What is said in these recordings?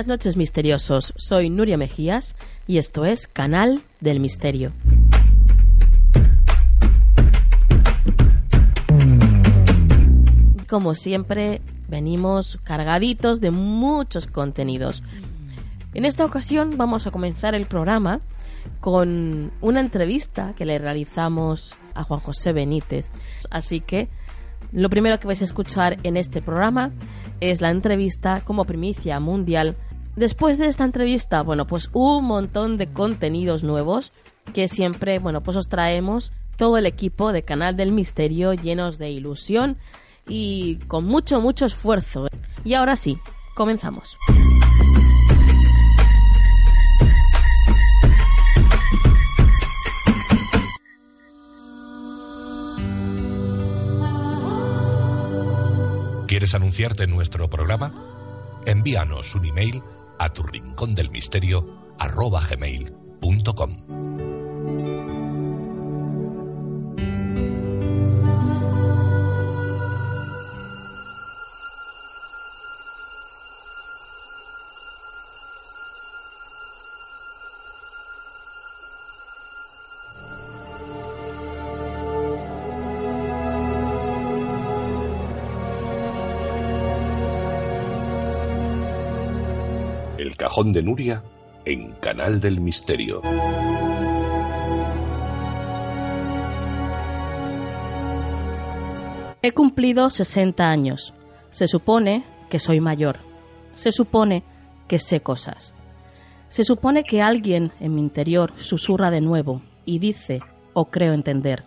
Buenas noches misteriosos, soy Nuria Mejías y esto es Canal del Misterio. Como siempre, venimos cargaditos de muchos contenidos. En esta ocasión vamos a comenzar el programa con una entrevista que le realizamos a Juan José Benítez. Así que lo primero que vais a escuchar en este programa es la entrevista como primicia mundial. Después de esta entrevista, bueno, pues un montón de contenidos nuevos que siempre, bueno, pues os traemos todo el equipo de Canal del Misterio llenos de ilusión y con mucho, mucho esfuerzo. Y ahora sí, comenzamos. ¿Quieres anunciarte en nuestro programa? Envíanos un email a tu rincón del misterio arroba gmail.com. De Nuria en Canal del Misterio. He cumplido 60 años. Se supone que soy mayor. Se supone que sé cosas. Se supone que alguien en mi interior susurra de nuevo y dice, o creo entender,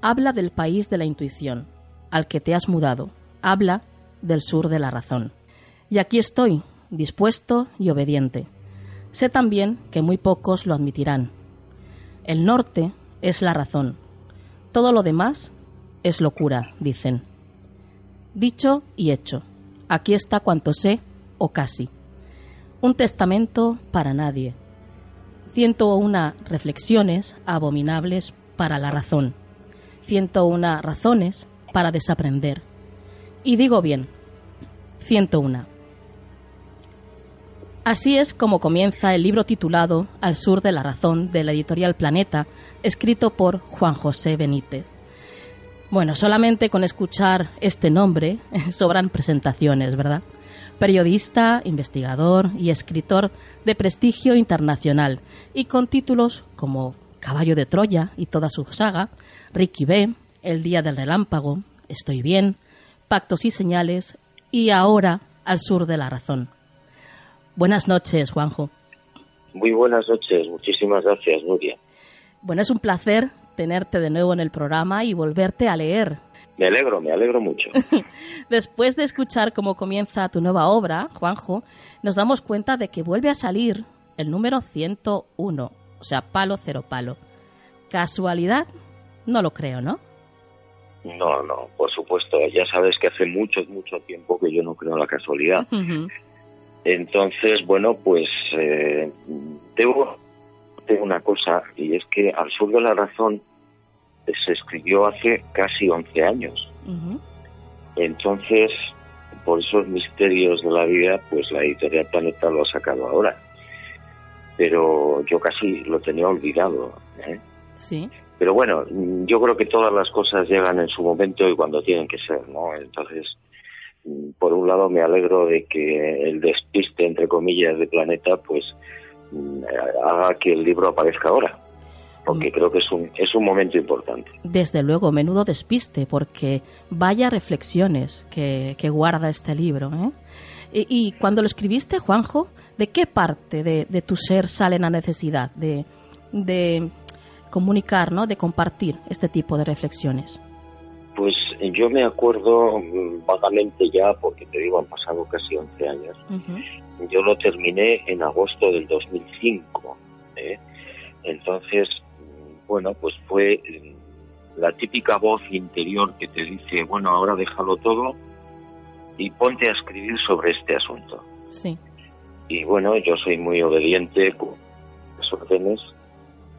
habla del país de la intuición, al que te has mudado, habla del sur de la razón. Y aquí estoy, dispuesto y obediente. Sé también que muy pocos lo admitirán. El norte es la razón. Todo lo demás es locura, dicen. Dicho y hecho. Aquí está cuanto sé, o casi. Un testamento para nadie. Ciento una reflexiones abominables para la razón. Ciento una razones para desaprender. Y digo bien, ciento una. Así es como comienza el libro titulado Al sur de la razón de la editorial Planeta, escrito por Juan José Benítez. Bueno, solamente con escuchar este nombre sobran presentaciones, ¿verdad? Periodista, investigador y escritor de prestigio internacional y con títulos como Caballo de Troya y toda su saga, Ricky B, El Día del Relámpago, Estoy bien, Pactos y Señales y ahora Al Sur de la Razón. Buenas noches, Juanjo. Muy buenas noches, muchísimas gracias, Nuria. Bueno, es un placer tenerte de nuevo en el programa y volverte a leer. Me alegro, me alegro mucho. Después de escuchar cómo comienza tu nueva obra, Juanjo, nos damos cuenta de que vuelve a salir el número 101, o sea, palo cero palo. ¿Casualidad? No lo creo, ¿no? No, no, por supuesto. Ya sabes que hace mucho, mucho tiempo que yo no creo en la casualidad. Entonces, bueno, pues eh, tengo, tengo una cosa, y es que Al Sur de la Razón se escribió hace casi 11 años. Entonces, por esos misterios de la vida, pues la editorial Planeta lo ha sacado ahora. Pero yo casi lo tenía olvidado. ¿eh? Sí. Pero bueno, yo creo que todas las cosas llegan en su momento y cuando tienen que ser, ¿no? Entonces, por un lado me alegro de que el despiste, entre comillas, de Planeta, pues mm, haga que el libro aparezca ahora porque mm. creo que es un, es un momento importante. Desde luego, menudo despiste, porque vaya reflexiones que, que guarda este libro. ¿eh? Y, cuando lo escribiste, Juanjo, ¿de qué parte de, de tu ser sale la necesidad de, de comunicar, ¿no? de compartir este tipo de reflexiones? Pues yo me acuerdo mm, vagamente ya, porque te digo, han pasado casi 11 años. Yo lo terminé en agosto del 2005. ¿eh? Entonces, bueno, pues fue eh, la típica voz interior que te dice, bueno, ahora déjalo todo y ponte a escribir sobre este asunto. Sí. Y bueno, yo soy muy obediente con las órdenes,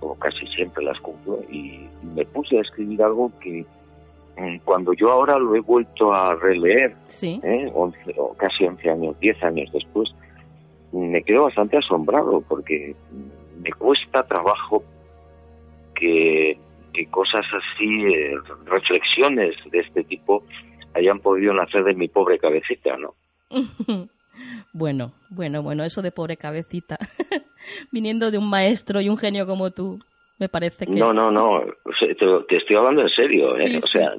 o casi siempre las cumplo, y me puse a escribir algo que mm, cuando yo ahora lo he vuelto a releer, sí. ¿eh? o casi 11 años, 10 años después, me quedo bastante asombrado porque me cuesta trabajo que, cosas así, eh, reflexiones de este tipo, hayan podido nacer de mi pobre cabecita, ¿no? bueno, bueno, bueno, eso de pobre cabecita, viniendo de un maestro y un genio como tú, me parece que... No, no, no, te, estoy hablando en serio, ¿eh? o sea,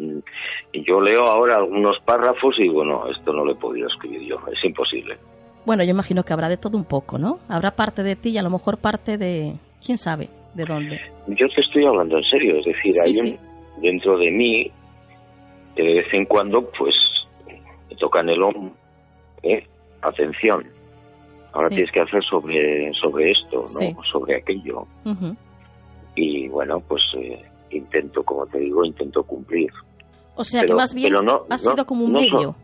yo leo ahora algunos párrafos y bueno, esto no lo he podido escribir yo, es imposible. Bueno, yo imagino que habrá de todo un poco, ¿no? Habrá parte de ti y a lo mejor parte de, quién sabe, ¿De dónde? Yo te estoy hablando en serio, es decir, hay un, dentro de mí que de vez en cuando pues me tocan el hombro, ¿eh? atención, ahora tienes que hacer sobre, sobre esto, ¿no? Sobre aquello. Y bueno, pues eh, intento, como te digo, intento cumplir. O sea que más bien no, ha sido como un medio.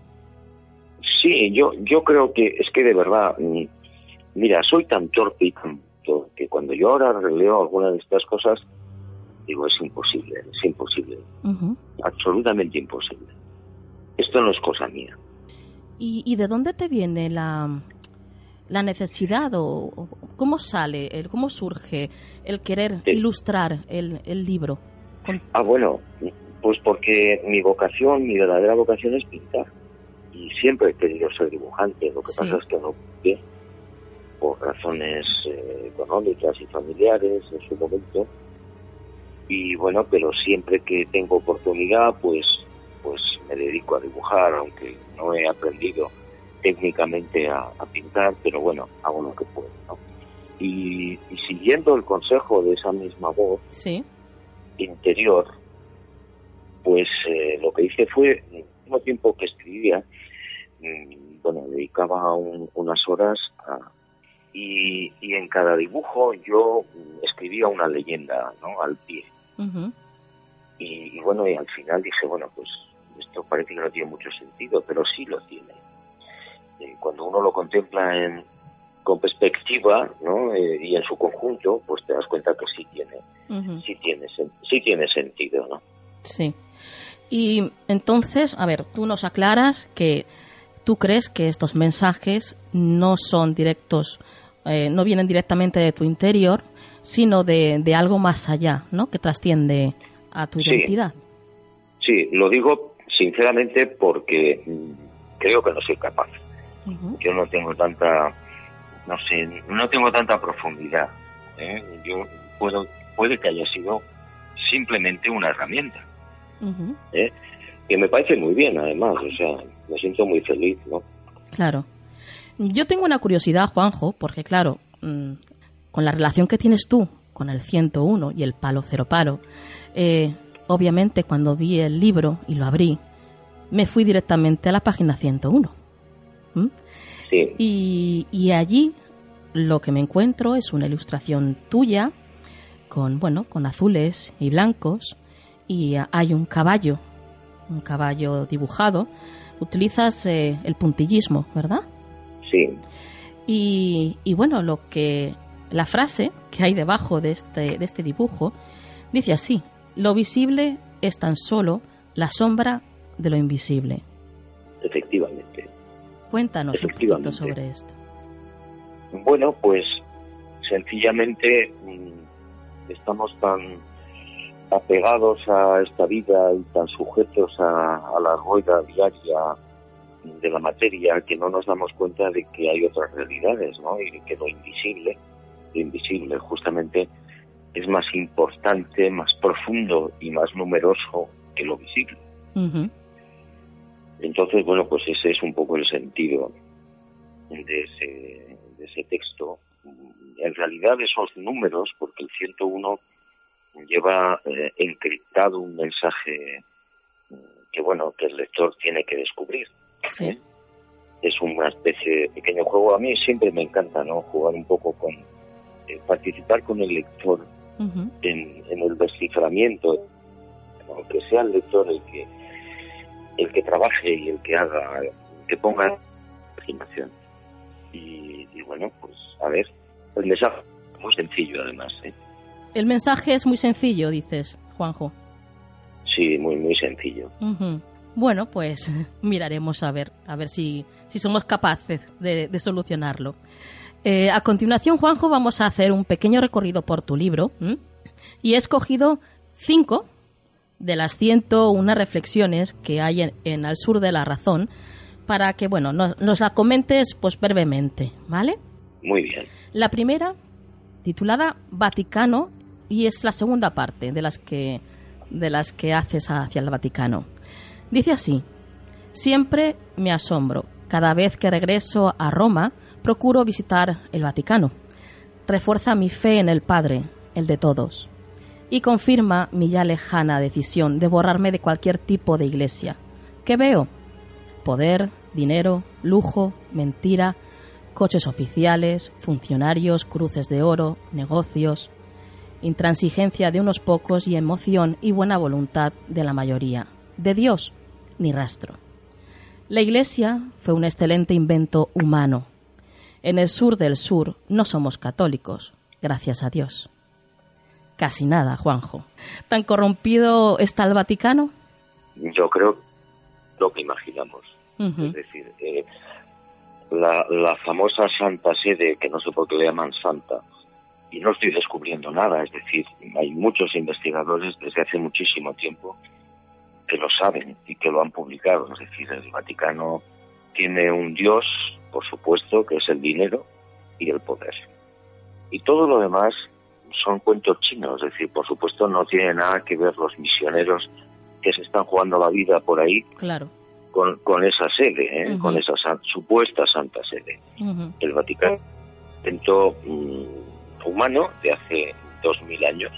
sí, yo, yo creo que es que de verdad, mm, mira, soy tan torpe y tan que cuando yo ahora releo alguna de estas cosas, digo, es imposible, es imposible, absolutamente imposible. Esto no es cosa mía. ¿Y, de dónde te viene la, la necesidad o, cómo sale, el, cómo surge el querer ilustrar el, el libro? Ah, bueno, pues porque mi vocación, mi verdadera vocación es pintar. Y siempre he querido ser dibujante, lo que pasa es que no por razones eh, económicas y familiares en su momento y bueno pero siempre que tengo oportunidad pues pues me dedico a dibujar aunque no he aprendido técnicamente a, pintar pero bueno hago lo que puedo y, siguiendo el consejo de esa misma voz interior pues eh, lo que hice fue al mismo tiempo que escribía mm, bueno dedicaba unas horas a, y, en cada dibujo yo escribía una leyenda ¿no? al pie. y, bueno, y al final dije, bueno, pues esto parece que no tiene mucho sentido, pero sí lo tiene. Eh, cuando uno lo contempla en, con perspectiva ¿no? Eh, y en su conjunto, pues te das cuenta que sí tiene, sí tiene, sí tiene sentido, ¿no? Sí. Y entonces, a ver, tú nos aclaras que tú crees que estos mensajes no son directos eh, no vienen directamente de tu interior, sino de, algo más allá, ¿no? Que trasciende a tu identidad. Sí, lo digo sinceramente porque mm, creo que no soy capaz. Yo no tengo tanta, no sé, no tengo tanta profundidad. ¿eh? Yo puedo, puede que haya sido simplemente una herramienta. ¿eh? Que me parece muy bien, además, o sea, me siento muy feliz, ¿no? Claro. Yo tengo una curiosidad, Juanjo, porque claro, mm, con la relación que tienes tú con el 101 y el palo cero palo, eh, obviamente cuando vi el libro y lo abrí, me fui directamente a la página 101. Sí. Y, y, allí lo que me encuentro es una ilustración tuya con, bueno, con azules y blancos y hay un caballo, un caballo dibujado. Utilizas eh, el puntillismo, ¿verdad? Sí. Y, bueno, lo que la frase que hay debajo de este, de este dibujo dice así: Lo visible es tan solo la sombra de lo invisible. Cuéntanos un poquito sobre esto. Bueno, pues sencillamente mm, estamos tan apegados a esta vida y tan sujetos a, a la rueda diaria de la materia que no nos damos cuenta de que hay otras realidades, ¿no? Y que lo invisible, lo invisible justamente es más importante, más profundo y más numeroso que lo visible. Entonces, bueno, pues ese es un poco el sentido de ese, de ese texto. En realidad esos números, porque el 101 lleva eh, encriptado un mensaje que bueno que el lector tiene que descubrir. ¿eh? Es una especie de pequeño juego. A mí siempre me encanta no jugar un poco con eh, participar con el lector en, el desciframiento, aunque sea el lector el que el que trabaje y el que haga, que ponga imaginación. Y, y bueno, pues a ver, el mensaje es muy sencillo además. ¿eh? El mensaje es muy sencillo, dices, Juanjo. Sí, muy, muy sencillo. Bueno, pues miraremos a ver, a ver si, si somos capaces de, solucionarlo. Eh, a continuación, Juanjo, vamos a hacer un pequeño recorrido por tu libro y he escogido cinco de las 101 reflexiones que hay en, en, Al Sur de la Razón para que, bueno, nos, nos la comentes pues brevemente, ¿vale? Muy bien. La primera, titulada Vaticano, y es la segunda parte de las que de las que haces hacia el Vaticano. Dice así, siempre me asombro. Cada vez que regreso a Roma, procuro visitar el Vaticano. Refuerza mi fe en el Padre, el de todos, y confirma mi ya lejana decisión de borrarme de cualquier tipo de iglesia. ¿Qué veo? Poder, dinero, lujo, mentira, coches oficiales, funcionarios, cruces de oro, negocios intransigencia de unos pocos y emoción y buena voluntad de la mayoría. De Dios, ni rastro. La Iglesia fue un excelente invento humano. En el sur del sur no somos católicos, gracias a Dios. Casi nada, Juanjo. ¿Tan corrompido está el Vaticano? Yo creo lo que imaginamos. Es decir, eh, la, la famosa Santa Sede, que no sé por qué le llaman Santa, y no estoy descubriendo nada, es decir, hay muchos investigadores desde hace muchísimo tiempo que lo saben y que lo han publicado, es decir, el Vaticano tiene un dios, por supuesto, que es el dinero y el poder. Y todo lo demás son cuentos chinos, es decir, por supuesto no tiene nada que ver los misioneros que se están jugando la vida por ahí claro. con, con esa sede, ¿eh? con esa supuesta santa sede. El Vaticano intentó mm, humano de hace dos mil años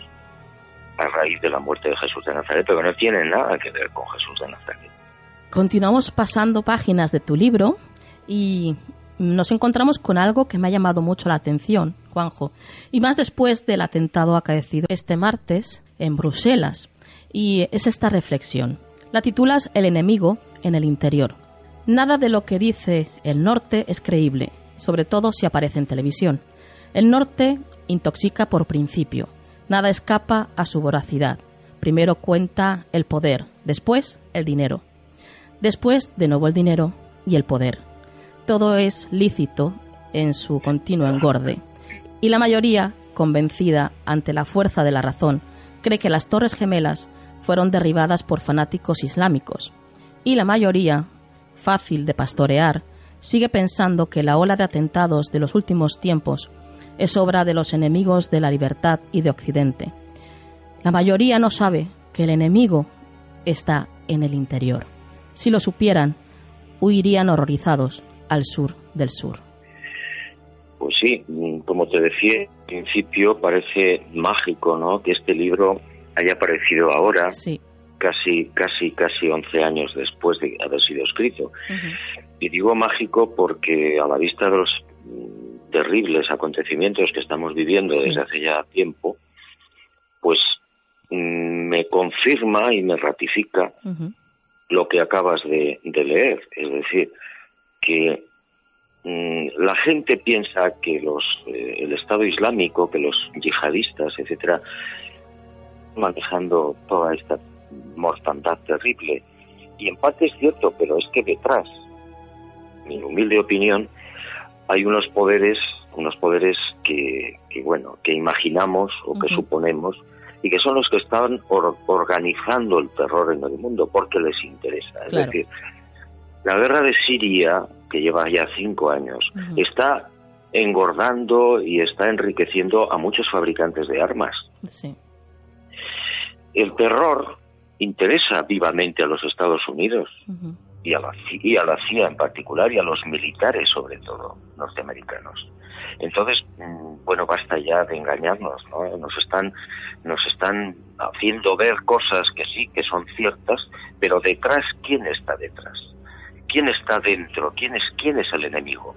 a raíz de la muerte de Jesús de Nazaret, pero no tiene nada que ver con Jesús de Nazaret. Continuamos pasando páginas de tu libro y nos encontramos con algo que me ha llamado mucho la atención, Juanjo, y más después del atentado acaecido este martes en Bruselas. Y es esta reflexión. La titulas El enemigo en el interior. Nada de lo que dice el norte es creíble, sobre todo si aparece en televisión. El norte intoxica por principio. Nada escapa a su voracidad. Primero cuenta el poder, después el dinero. Después, de nuevo, el dinero y el poder. Todo es lícito en su continuo engorde. Y la mayoría, convencida ante la fuerza de la razón, cree que las Torres Gemelas fueron derribadas por fanáticos islámicos. Y la mayoría, fácil de pastorear, sigue pensando que la ola de atentados de los últimos tiempos es obra de los enemigos de la libertad y de Occidente. La mayoría no sabe que el enemigo está en el interior. Si lo supieran, huirían horrorizados al sur del sur. Pues sí, como te decía al principio, parece mágico, ¿no? Que este libro haya aparecido ahora, sí. casi, casi, casi 11 años después de haber sido escrito. Y digo mágico porque a la vista de los terribles acontecimientos que estamos viviendo desde hace ya tiempo, pues mm, me confirma y me ratifica lo que acabas de, leer. Es decir, que mm, la gente piensa que los eh, el Estado Islámico, que los yihadistas, etcétera, manejando toda esta mortandad terrible. Y en parte es cierto, pero es que detrás, mi humilde opinión, hay unos poderes, unos poderes que, bueno, que imaginamos o que suponemos y que son los que están organizando el terror en el mundo porque les interesa. Es decir, La guerra de Siria, que lleva ya cinco años, está engordando y está enriqueciendo a muchos fabricantes de armas. Sí. El terror interesa vivamente a los Estados Unidos y, a la, y a la CIA en particular y a los militares sobre todo norteamericanos. Entonces, mm, bueno, basta ya de engañarnos, ¿no? Nos están, nos están haciendo ver cosas que sí, que son ciertas, pero detrás, ¿quién está detrás? ¿Quién está dentro? ¿Quién es, es el enemigo?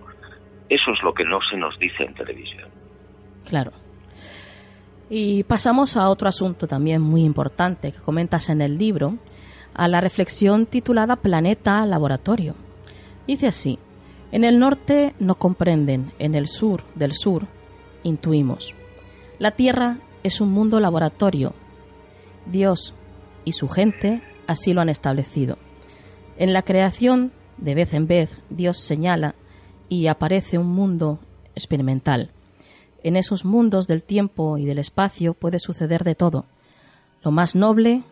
Eso es lo que no se nos dice en televisión. Claro. Y pasamos a otro asunto también muy importante que comentas en el libro, a la reflexión titulada Planeta Laboratorio. Dice así, en el norte no comprenden, en el sur del sur intuimos. La Tierra es un mundo laboratorio. Dios y su gente así lo han establecido. En la creación, de vez en vez, Dios señala y aparece un mundo experimental. En esos mundos del tiempo y del espacio puede suceder de todo, lo más noble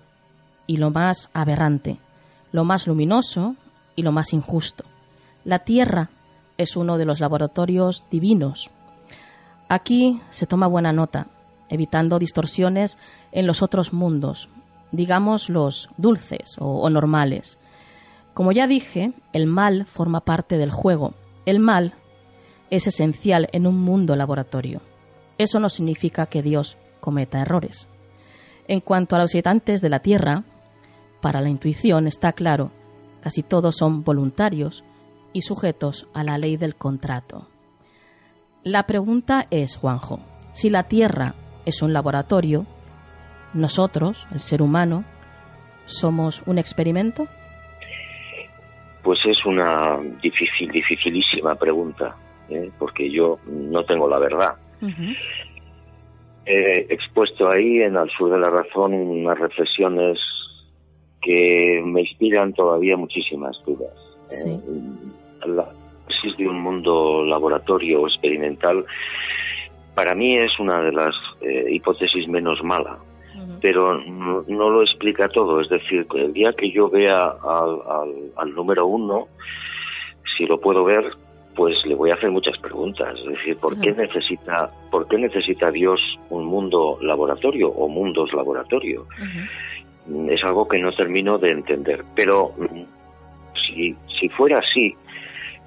y lo más aberrante, lo más luminoso y lo más injusto. La Tierra es uno de los laboratorios divinos. Aquí se toma buena nota, evitando distorsiones en los otros mundos, digamos los dulces o, normales. Como ya dije, el mal forma parte del juego. El mal es esencial en un mundo laboratorio. Eso no significa que Dios cometa errores. En cuanto a los habitantes de la Tierra, para la intuición está claro, casi todos son voluntarios y sujetos a la ley del contrato. La pregunta es, Juanjo, si la Tierra es un laboratorio, nosotros, el ser humano, somos un experimento? Pues es una difícil, dificilísima pregunta, ¿eh? porque yo no tengo la verdad. He expuesto ahí en Al Sur de la Razón unas reflexiones que me inspiran todavía muchísimas dudas. ¿eh? la crisis de un mundo laboratorio o experimental, para mí es una de las eh, hipótesis menos mala, pero no, lo explica todo. Es decir, el día que yo vea al, al, número uno, si lo puedo ver, pues le voy a hacer muchas preguntas. Es decir, ¿por qué necesita, por qué necesita Dios un mundo laboratorio o mundos laboratorio? Es algo que no termino de entender. Pero si, si fuera así,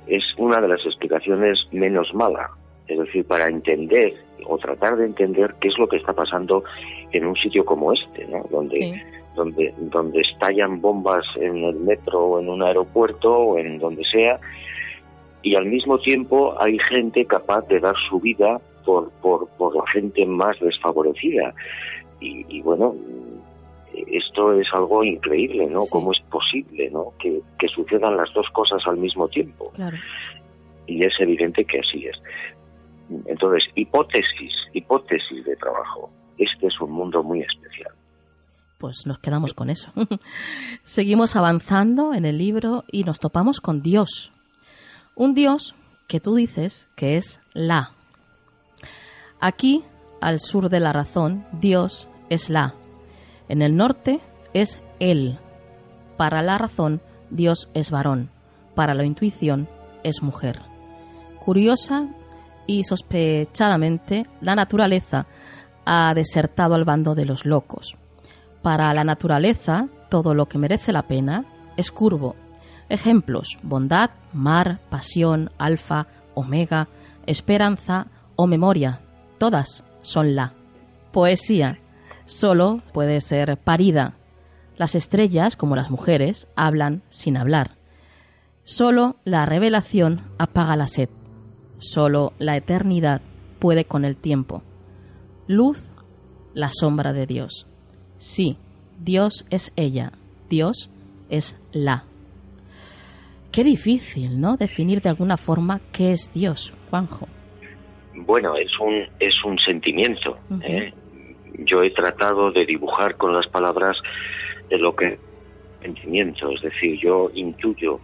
es una de las explicaciones menos mala. Es decir, para entender o tratar de entender qué es lo que está pasando en un sitio como este, ¿no? Donde, donde, donde estallan bombas en el metro o en un aeropuerto o en donde sea, y al mismo tiempo hay gente capaz de dar su vida por, por, por la gente más desfavorecida. y bueno, esto es algo increíble, ¿no? ¿Cómo es posible, ¿no? Que, sucedan las dos cosas al mismo tiempo. Y es evidente que así es. Entonces, hipótesis, hipótesis de trabajo. Este es un mundo muy especial. Pues nos quedamos con eso. Seguimos avanzando en el libro y nos topamos con Dios. Un Dios que tú dices que es la. Aquí, al sur de la razón, Dios es la. En el norte es Él. Para la razón, Dios es varón. Para la intuición, es mujer. Curiosa y sospechadamente, la naturaleza ha desertado al bando de los locos. Para la naturaleza, todo lo que merece la pena es curvo. Ejemplos, bondad, mar, pasión, alfa, omega, esperanza o memoria. Todas son la. Poesía, solo puede ser parida. Las estrellas, como las mujeres, hablan sin hablar. Solo la revelación apaga la sed. Solo la eternidad puede con el tiempo. Luz, la sombra de Dios. Sí, Dios es ella, Dios es la. Qué difícil, ¿no? Definir de alguna forma qué es Dios, Juanjo. Bueno, es un, es un sentimiento yo he tratado de dibujar con las palabras de lo que sentimiento, es decir, yo intuyo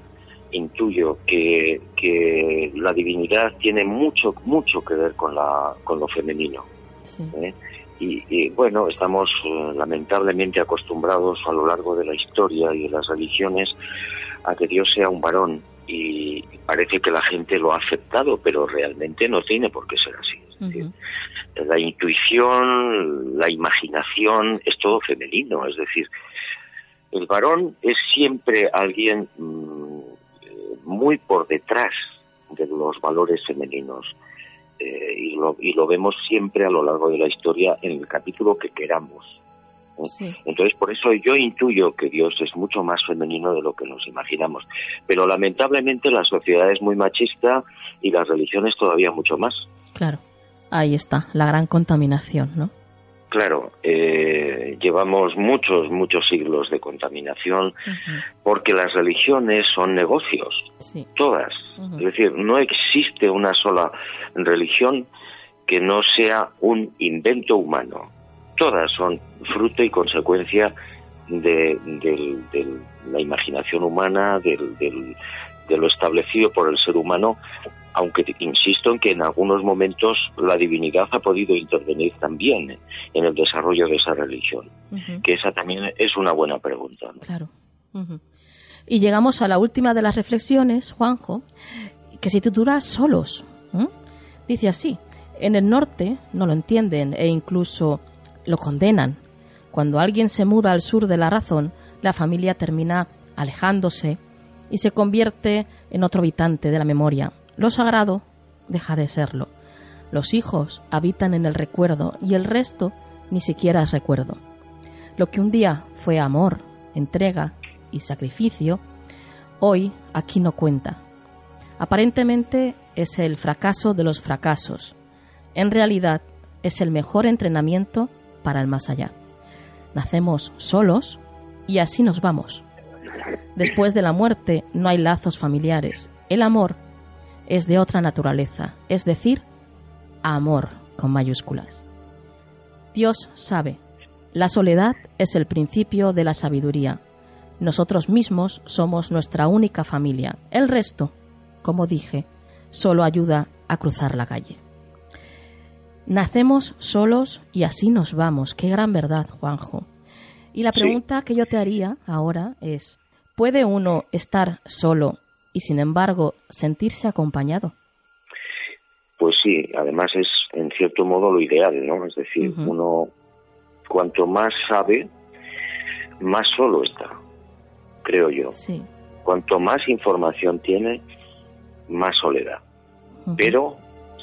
intuyo que, que la divinidad tiene mucho mucho que ver con la con lo femenino ¿eh? y, bueno estamos eh, lamentablemente acostumbrados a lo largo de la historia y de las religiones a que Dios sea un varón y parece que la gente lo ha aceptado, pero realmente no tiene por qué ser así. La intuición, la imaginación es todo femenino, es decir, el varón es siempre alguien mm, muy por detrás de los valores femeninos. Eh, y, lo, y lo vemos siempre a lo largo de la historia en el capítulo que queramos. Entonces, por eso yo intuyo que Dios es mucho más femenino de lo que nos imaginamos. Pero lamentablemente la sociedad es muy machista y las religiones todavía mucho más. Claro, ahí está, la gran contaminación, ¿no? Claro, eh, llevamos muchos, muchos siglos de contaminación porque las religiones son negocios, todas. Es decir, no existe una sola religión que no sea un invento humano. Todas son fruto y consecuencia de, la imaginación humana, de lo establecido por el ser humano, aunque insisto en que en algunos momentos la divinidad ha podido intervenir también en el desarrollo de esa religión, que esa también es una buena pregunta. Claro. Y llegamos a la última de las reflexiones, Juanjo, que se titula Solos. Dice así, en el norte no lo entienden e incluso lo condenan. Cuando alguien se muda al sur de la razón, la familia termina alejándose y se convierte en otro habitante de la memoria. Lo sagrado deja de serlo. Los hijos habitan en el recuerdo y el resto ni siquiera es recuerdo. Lo que un día fue amor, entrega y sacrificio, hoy aquí no cuenta. Aparentemente es el fracaso de los fracasos. En realidad es el mejor entrenamiento para el más allá. Nacemos solos y así nos vamos. Después de la muerte no hay lazos familiares. El amor es de otra naturaleza, es decir, amor con mayúsculas. Dios sabe, la soledad es el principio de la sabiduría. Nosotros mismos somos nuestra única familia. El resto, como dije, solo ayuda a cruzar la calle. Nacemos solos y así nos vamos. Qué gran verdad, Juanjo. Y la pregunta que yo te haría ahora es, ¿puede uno estar solo y sin embargo sentirse acompañado? Pues sí, además es en cierto modo lo ideal, ¿no? Es decir, uno cuanto más sabe, más solo está, creo yo. Sí. Cuanto más información tiene, más soledad. Pero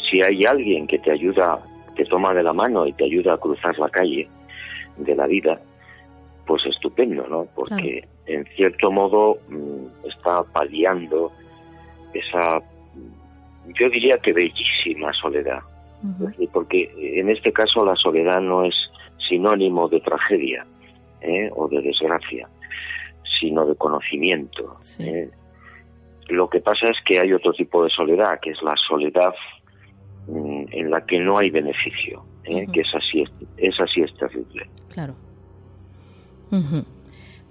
si hay alguien que te ayuda te toma de la mano y te ayuda a cruzar la calle de la vida, pues estupendo, ¿no? Porque en cierto modo mm, está paliando esa, yo diría que bellísima soledad. Porque en este caso la soledad no es sinónimo de tragedia ¿eh? o de desgracia, sino de conocimiento. ¿eh? Lo que pasa es que hay otro tipo de soledad, que es la soledad Mm, en la que no hay beneficio, ¿eh? que esa sí es, así es terrible. Claro.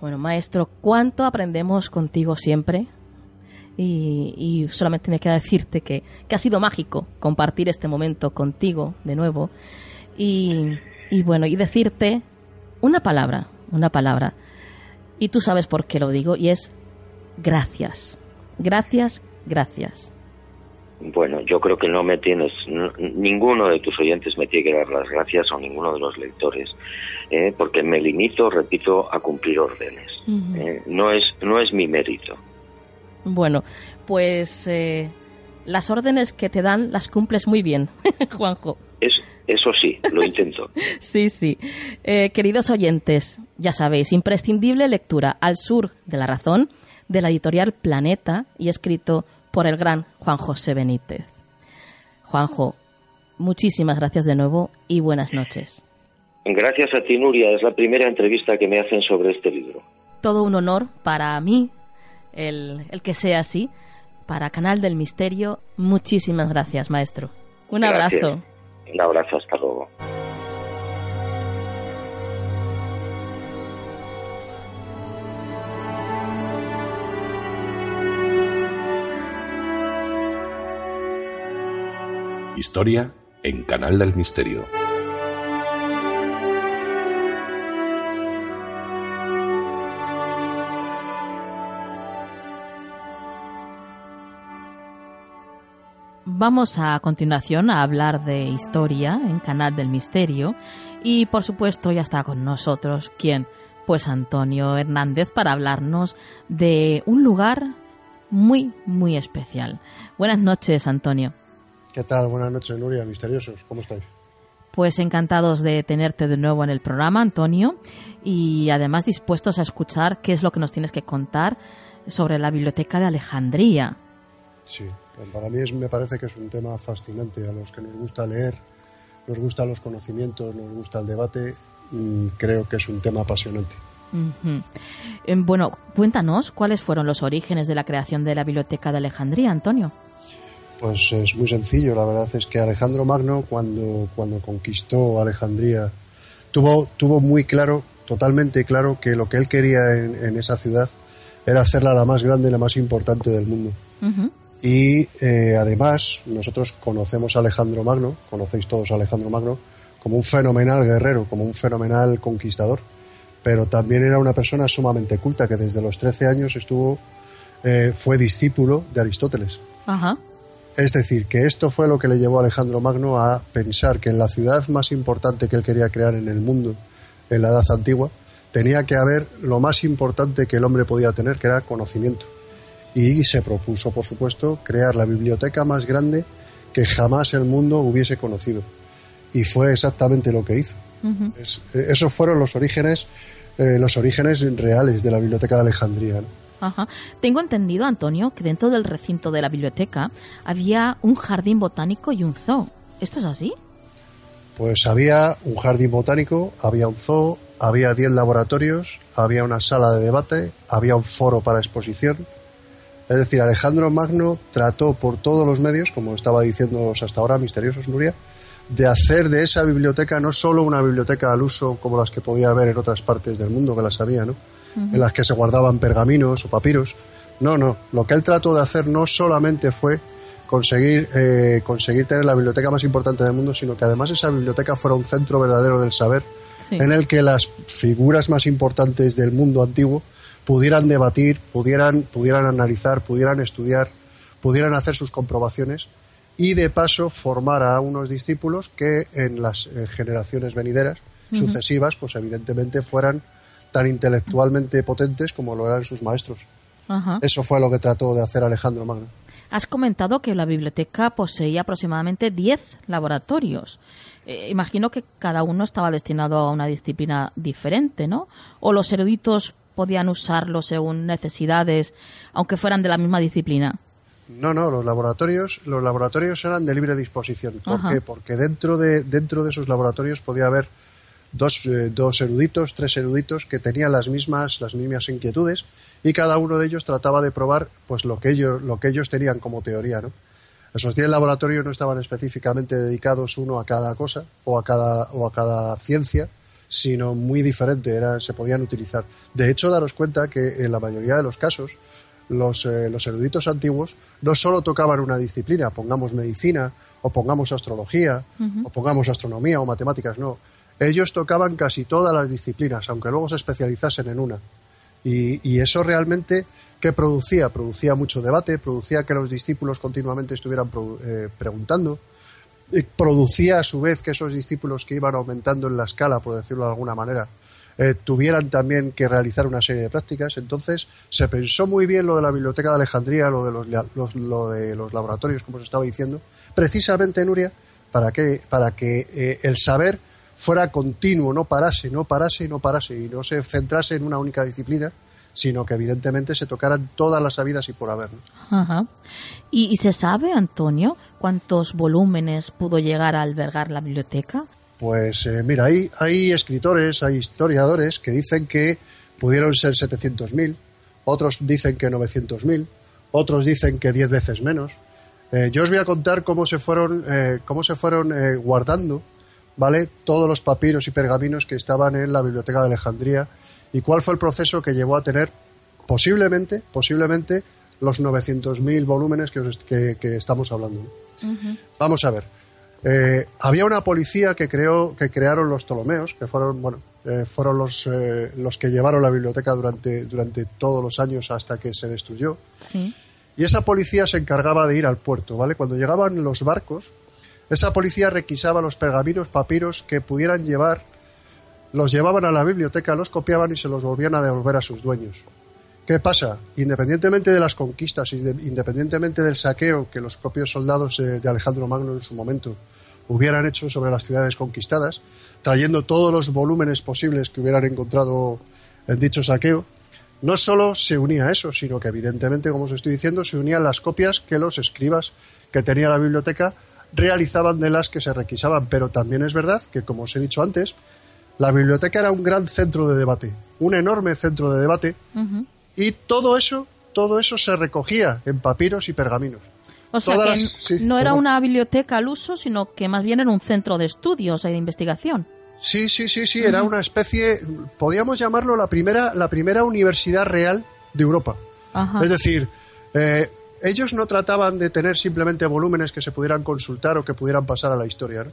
Bueno, maestro, ¿cuánto aprendemos contigo siempre? Y, solamente me queda decirte que, que, ha sido mágico compartir este momento contigo de nuevo. Y, y bueno, y decirte una palabra, una palabra. Y tú sabes por qué lo digo, y es gracias. Gracias, gracias. Bueno, yo creo que no me tienes, ninguno de tus oyentes me tiene que dar las gracias o ninguno de los lectores, ¿eh? porque me limito, repito, a cumplir órdenes. ¿eh? no es no es mi mérito. Bueno, pues eh, las órdenes que te dan las cumples muy bien, Juanjo. eso sí, lo intento. sí, sí. queridos oyentes, ya sabéis, imprescindible lectura Al sur de la razón de la editorial Planeta y escrito por el gran Juan José Benítez. Juanjo, muchísimas gracias de nuevo y buenas noches. Gracias a ti, Nuria. Es la primera entrevista que me hacen sobre este libro. Todo un honor para mí el, que sea así. Para Canal del Misterio, muchísimas gracias, maestro. Un abrazo. Un abrazo, hasta luego. Historia en Canal del Misterio. Vamos a continuación a hablar de historia en Canal del Misterio y por supuesto ya está con nosotros, ¿quién? Pues Antonio Hernández para hablarnos de un lugar muy, muy especial. Buenas noches, Antonio. ¿Qué tal? Buenas noches, Nuria, misteriosos, ¿cómo estáis? Pues encantados de tenerte de nuevo en el programa, Antonio, y además dispuestos a escuchar qué es lo que nos tienes que contar sobre la Biblioteca de Alejandría. Sí, para mí me parece que es un tema fascinante. A los que nos gusta leer, nos gustan los conocimientos, nos gusta el debate, mm, creo que es un tema apasionante. Em, bueno, cuéntanos cuáles fueron los orígenes de la creación de la Biblioteca de Alejandría, Antonio. Pues es muy sencillo, la verdad es que Alejandro Magno, cuando, cuando conquistó Alejandría, tuvo, tuvo muy claro, totalmente claro, que lo que él quería en, esa ciudad era hacerla la más grande y la más importante del mundo. Y eh, además, nosotros conocemos a Alejandro Magno, conocéis todos a Alejandro Magno, como un fenomenal guerrero, como un fenomenal conquistador, pero también era una persona sumamente culta que desde los 13 años estuvo, eh, fue discípulo de Aristóteles. Es decir, que esto fue lo que le llevó a Alejandro Magno a pensar que en la ciudad más importante que él quería crear en el mundo, en la Edad Antigua, tenía que haber lo más importante que el hombre podía tener, que era conocimiento y se propuso, por supuesto, crear la biblioteca más grande que jamás el mundo hubiese conocido. Y fue exactamente lo que hizo. Esos fueron los orígenes, eh, los orígenes reales de la biblioteca de Alejandría. Tengo entendido, Antonio, que dentro del recinto de la biblioteca había un jardín botánico y un zoo. ¿Esto es así? Pues había un jardín botánico, había un zoo, había 10 laboratorios, había una sala de debate, había un foro para exposición, es decir, Alejandro Magno trató por todos los medios, como estaba diciendo hasta ahora Misteriosos Nuria, de hacer de esa biblioteca no solo una biblioteca al uso como las que podía haber en otras partes del mundo, que las había, ¿no? En las que se guardaban pergaminos o papiros. No, no. Lo que él trató de hacer no solamente fue conseguir, eh, conseguir tener la biblioteca más importante del mundo, sino que además esa biblioteca fuera un centro verdadero del saber, en el que las figuras más importantes del mundo antiguo pudieran debatir, pudieran, pudieran analizar, pudieran estudiar, pudieran hacer sus comprobaciones y de paso formar a unos discípulos que en las eh, generaciones venideras, sucesivas, pues evidentemente fueran tan intelectualmente potentes como lo eran sus maestros. Eso fue lo que trató de hacer Alejandro Magno. Has comentado que la biblioteca poseía aproximadamente 10 laboratorios. Eh, imagino que cada uno estaba destinado a una disciplina diferente, ¿no? O los eruditos podían usarlo según necesidades, aunque fueran de la misma disciplina? No, no, los laboratorios, los laboratorios eran de libre disposición. ¿Por qué? Porque dentro de, dentro de esos laboratorios podía haber dos, eh, dos eruditos, tres eruditos que tenían las mismas, las mismas inquietudes y cada uno de ellos trataba de probar pues lo que ellos, lo que ellos tenían como teoría, ¿no? Esos diez laboratorios no estaban específicamente dedicados uno a cada cosa o a cada, o a cada ciencia, sino muy diferente, era, se podían utilizar. De hecho, daros cuenta que en la mayoría de los casos, los, eh, los eruditos antiguos no solo tocaban una disciplina, pongamos medicina, o pongamos astrología, o pongamos astronomía o matemáticas, no. Ellos tocaban casi todas las disciplinas, aunque luego se especializasen en una. Y, eso realmente, ¿qué producía? Producía mucho debate, producía que los discípulos continuamente estuvieran eh, preguntando, producía a su vez que esos discípulos que iban aumentando en la escala, por decirlo de alguna manera, eh, tuvieran también que realizar una serie de prácticas. Entonces se pensó muy bien lo de la Biblioteca de Alejandría, lo de los, lo de los laboratorios, como se estaba diciendo, precisamente, Nuria, para que, para que eh, el saber fuera continuo, no parase, no parase no parase, y no se centrase en una única disciplina, sino que evidentemente se tocaran todas las habidas y por haber. Ajá. ¿Y, se sabe, Antonio, cuántos volúmenes pudo llegar a albergar la biblioteca? Pues eh, mira, hay, hay escritores, hay historiadores que dicen que pudieron ser 700.000, otros dicen que 900.000, otros dicen que 10 veces menos. Eh, yo os voy a contar cómo se fueron, eh, cómo se fueron guardando ¿vale? todos los papiros y pergaminos que estaban en la Biblioteca de Alejandría y cuál fue el proceso que llevó a tener posiblemente, posiblemente los 900.000 volúmenes que, que, estamos hablando. Vamos a ver. Eh, había una policía que creó, que crearon los Ptolomeos, que fueron, bueno, eh, fueron los, eh, los que llevaron la biblioteca durante, durante todos los años hasta que se destruyó. y esa policía se encargaba de ir al puerto, ¿vale? Cuando llegaban los barcos, esa policía requisaba los pergaminos, papiros que pudieran llevar, los llevaban a la biblioteca, los copiaban y se los volvían a devolver a sus dueños. ¿Qué pasa? Independientemente de las conquistas, independientemente del saqueo que los propios soldados de, Alejandro Magno en su momento hubieran hecho sobre las ciudades conquistadas, trayendo todos los volúmenes posibles que hubieran encontrado en dicho saqueo, no solo se unía a eso, sino que evidentemente, como os estoy diciendo, se unían las copias que los escribas que tenía la biblioteca realizaban de las que se requisaban. Pero también es verdad que, como os he dicho antes, la biblioteca era un gran centro de debate, un enorme centro de debate, y todo eso, todo eso se recogía en papiros y pergaminos. O sea, que no era una biblioteca al uso, sino que más bien era un centro de estudios y de investigación. Sí, sí, sí, sí, era una especie, podríamos llamarlo la primera, la primera universidad real de Europa. Es decir, eh, ellos no trataban de tener simplemente volúmenes que se pudieran consultar o que pudieran pasar a la historia.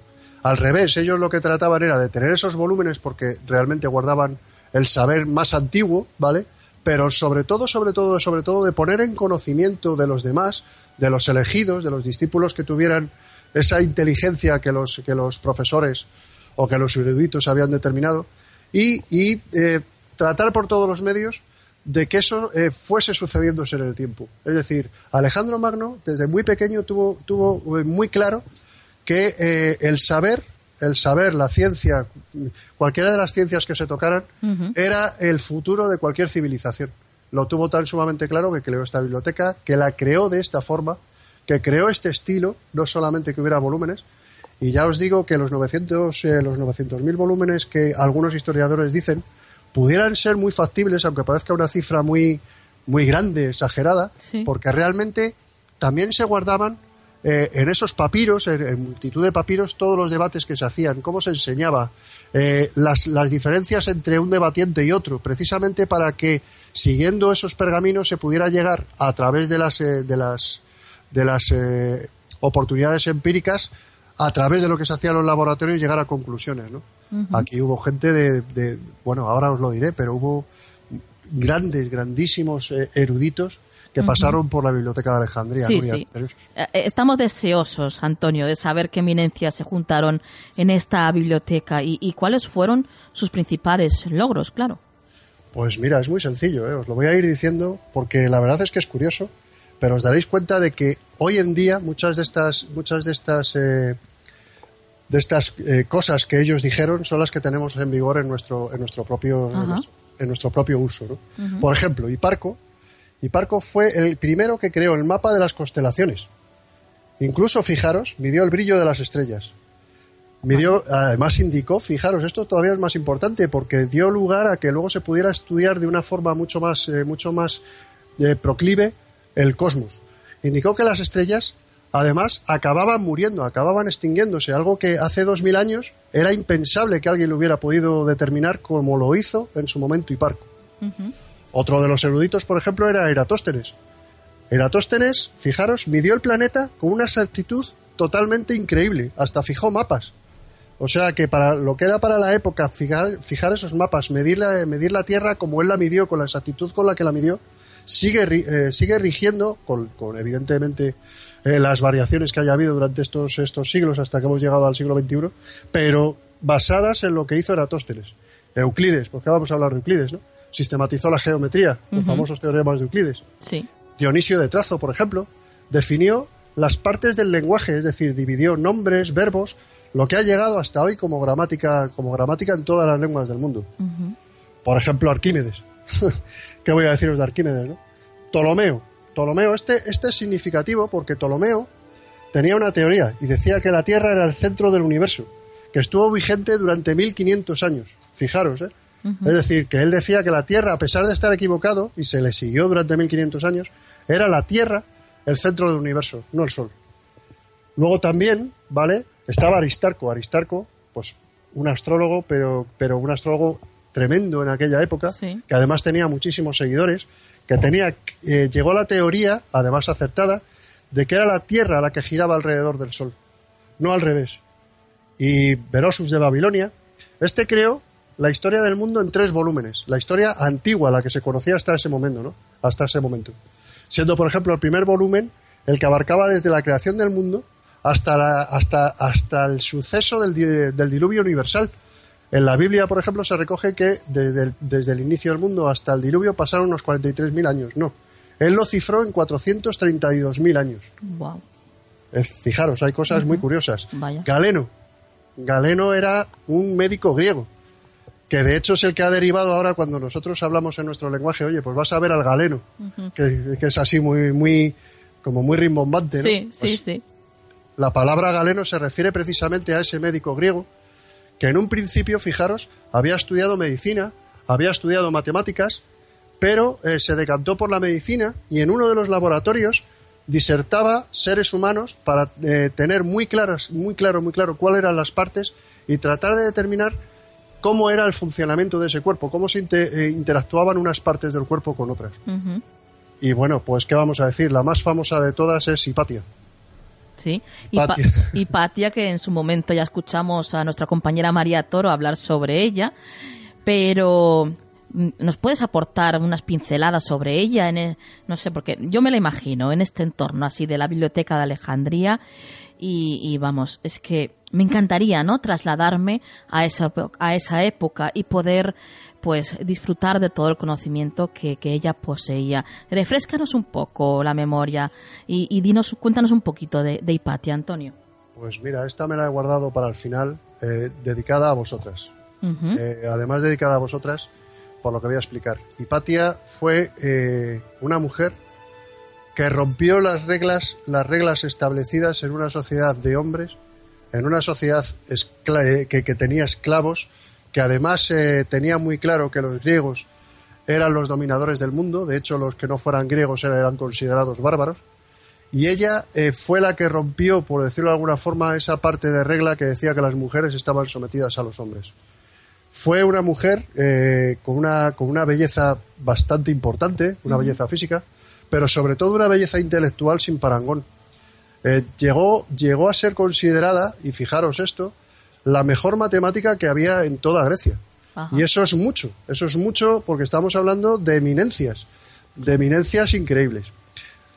Al revés, ellos lo que trataban era de tener esos volúmenes porque realmente guardaban el saber más antiguo, ¿vale? Pero sobre todo, sobre todo, sobre todo de poner en conocimiento de los demás, de los elegidos, de los discípulos que tuvieran esa inteligencia que los, que los profesores o que los eruditos habían determinado, y, eh, tratar por todos los medios de que eso eh, fuese sucediéndose en el tiempo. Es decir, Alejandro Magno desde muy pequeño tuvo, tuvo eh, muy claro que el saber, el saber, la ciencia, cualquiera de las ciencias que se tocaran, era el futuro de cualquier civilización. Lo tuvo tan sumamente claro que creó esta biblioteca, que la creó de esta forma, que creó este estilo, no solamente que hubiera volúmenes, y ya os digo que los 900 eh, los 900.000 volúmenes que algunos historiadores dicen pudieran ser muy factibles, aunque parezca una cifra muy muy grande, exagerada, porque realmente también se guardaban eh, en esos papiros, en, multitud de papiros, todos los debates que se hacían, cómo se enseñaba, eh, las, las, diferencias entre un debatiente y otro, precisamente para que siguiendo esos pergaminos se pudiera llegar a través de las, de las, de las oportunidades empíricas a través de lo que se hacía en los laboratorios llegar a conclusiones, ¿no? Aquí hubo gente de, bueno, ahora os lo diré, pero hubo grandes, grandísimos eh, eruditos que pasaron por la Biblioteca de Alejandría. Sí, sí. Eh, eh, estamos deseosos, Antonio, de saber qué eminencias se juntaron en esta biblioteca y, y cuáles fueron sus principales logros, claro. Pues mira, es muy sencillo, os lo voy a ir diciendo porque la verdad es que es curioso pero os daréis cuenta de que hoy en día muchas de estas, muchas de estas, eh, de estas eh, cosas que ellos dijeron son las que tenemos en vigor en nuestro, en nuestro propio, en nuestro, propio uso. Por ejemplo, Hiparco, Hiparco fue el primero que creó el mapa de las constelaciones. Incluso, fijaros, midió el brillo de las estrellas. Midió, además indicó, fijaros, esto todavía es más importante porque dio lugar a que luego se pudiera estudiar de una forma mucho más, eh, mucho más proclive el cosmos. Indicó que las estrellas, además, acababan muriendo, acababan extinguiéndose, algo que hace dos mil años era impensable que alguien lo hubiera podido determinar como lo hizo en su momento Hiparco. Otro de los eruditos, por ejemplo, era Eratóstenes. Eratóstenes, fijaros, midió el planeta con una exactitud totalmente increíble, hasta fijó mapas. O sea que para lo que era para la época fijar, esos mapas, medir la, Tierra como él la midió, con la exactitud con la que la midió, sigue, eh, rigiendo, con, evidentemente eh, las variaciones que haya habido durante estos, estos siglos hasta que hemos llegado al siglo XXI, pero basadas en lo que hizo Eratóstenes. Euclides, porque vamos a hablar de Euclides, ¿no? Sistematizó la geometría, los famosos teoremas de Euclides. Sí. Dionisio de Trazo, por ejemplo, definió las partes del lenguaje, es decir, dividió nombres, verbos, lo que ha llegado hasta hoy como gramática, como gramática en todas las lenguas del mundo. Por ejemplo, Arquímedes. ¿Qué voy a deciros de Arquímedes? ¿no? Ptolomeo. Ptolomeo, este, este es significativo porque Ptolomeo tenía una teoría y decía que la Tierra era el centro del universo, que estuvo vigente durante 1500 años. Fijaros, ¿eh? Es decir, que él decía que la Tierra, a pesar de estar equivocado, y se le siguió durante 1500 años, era la Tierra el centro del universo, no el Sol. Luego también, ¿vale? Estaba Aristarco. Aristarco, pues un astrólogo, pero, pero un astrólogo tremendo en aquella época, que además tenía muchísimos seguidores, que tenía, eh, llegó a la teoría, además acertada, de que era la Tierra la que giraba alrededor del Sol, no al revés. Y Berosus de Babilonia, este creó la historia del mundo en tres volúmenes, la historia antigua, la que se conocía hasta ese momento, ¿no? Hasta ese momento. siendo por ejemplo el primer volumen el que abarcaba desde la creación del mundo hasta, hasta, hasta el suceso del, del, diluvio universal. En la Biblia, por ejemplo, se recoge que desde el, desde el inicio del mundo hasta el diluvio pasaron unos 43.000 años. No, él lo cifró en 432.000 años. Wow. Eh, fijaros, hay cosas muy curiosas. Galeno. Galeno era un médico griego, que de hecho es el que ha derivado ahora cuando nosotros hablamos en nuestro lenguaje, oye, pues vas a ver al galeno, que, es así muy, muy, como muy rimbombante. ¿no? Sí, sí, pues sí. La palabra galeno se refiere precisamente a ese médico griego que en un principio, fijaros, había estudiado medicina, había estudiado matemáticas, pero eh, se decantó por la medicina y en uno de los laboratorios disertaba seres humanos para eh, tener muy claras, muy claro, muy claro cuáles eran las partes y tratar de determinar cómo era el funcionamiento de ese cuerpo, cómo se eh, interactuaban unas partes del cuerpo con otras. Y bueno, pues qué vamos a decir, la más famosa de todas es Hipatia. Sí, y Patia, que en su momento ya escuchamos a nuestra compañera María Toro hablar sobre ella, pero mm, ¿Nos puedes aportar unas pinceladas sobre ella? En e, no sé, porque yo me la imagino en este entorno así de la Biblioteca de Alejandría y, vamos, es que me encantaría, ¿no? Trasladarme a esa, a esa época y poder pues disfrutar de todo el conocimiento que, ella poseía. Refrescanos un poco la memoria y, dinos, cuéntanos un poquito de, Hipatia, Antonio. Pues mira, esta me la he guardado para el final, eh, dedicada a vosotras. Eh, además dedicada a vosotras, por lo que voy a explicar. Hipatia fue eh, una mujer que rompió las reglas, las reglas establecidas en una sociedad de hombres, en una sociedad que, que tenía esclavos, que además eh, tenía muy claro que los griegos eran los dominadores del mundo, de hecho los que no fueran griegos eran considerados bárbaros, y ella eh, fue la que rompió, por decirlo de alguna forma, esa parte de regla que decía que las mujeres estaban sometidas a los hombres. Fue una mujer eh, con, una, con una belleza bastante importante, una belleza física, pero sobre todo una belleza intelectual sin parangón. llegó, llegó a ser considerada, y fijaros esto, la mejor matemática que había en toda Grecia. Y eso es mucho, eso es mucho porque estamos hablando de eminencias, de eminencias increíbles.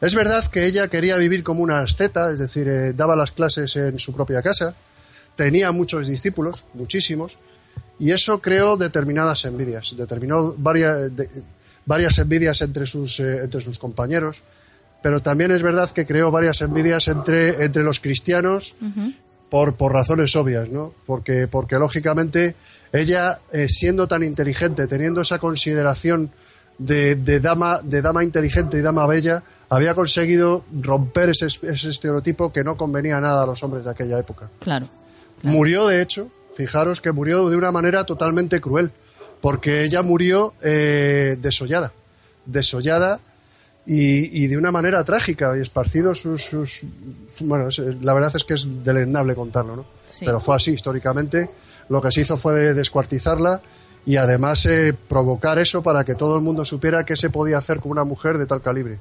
Es verdad que ella quería vivir como una asceta, es decir, eh, daba las clases en su propia casa, tenía muchos discípulos, muchísimos, y eso creó determinadas envidias, determinó varias, varias envidias entre sus, eh, entre sus compañeros, pero también es verdad que creó varias envidias entre, entre los cristianos por, por razones obvias, ¿no? Porque, porque lógicamente ella, eh, siendo tan inteligente, teniendo esa consideración de, de, dama, de dama inteligente y dama bella, había conseguido romper ese, ese, estereotipo que no convenía nada a los hombres de aquella época. Claro. Murió, de hecho, fijaros que murió de una manera totalmente cruel, porque ella murió eh, desollada, desollada y, de una manera trágica y esparcido sus, sus, bueno la verdad es que es deleznable contarlo no pero fue así históricamente. Lo que se hizo fue descuartizarla y además eh, provocar eso para que todo el mundo supiera qué se podía hacer con una mujer de tal calibre.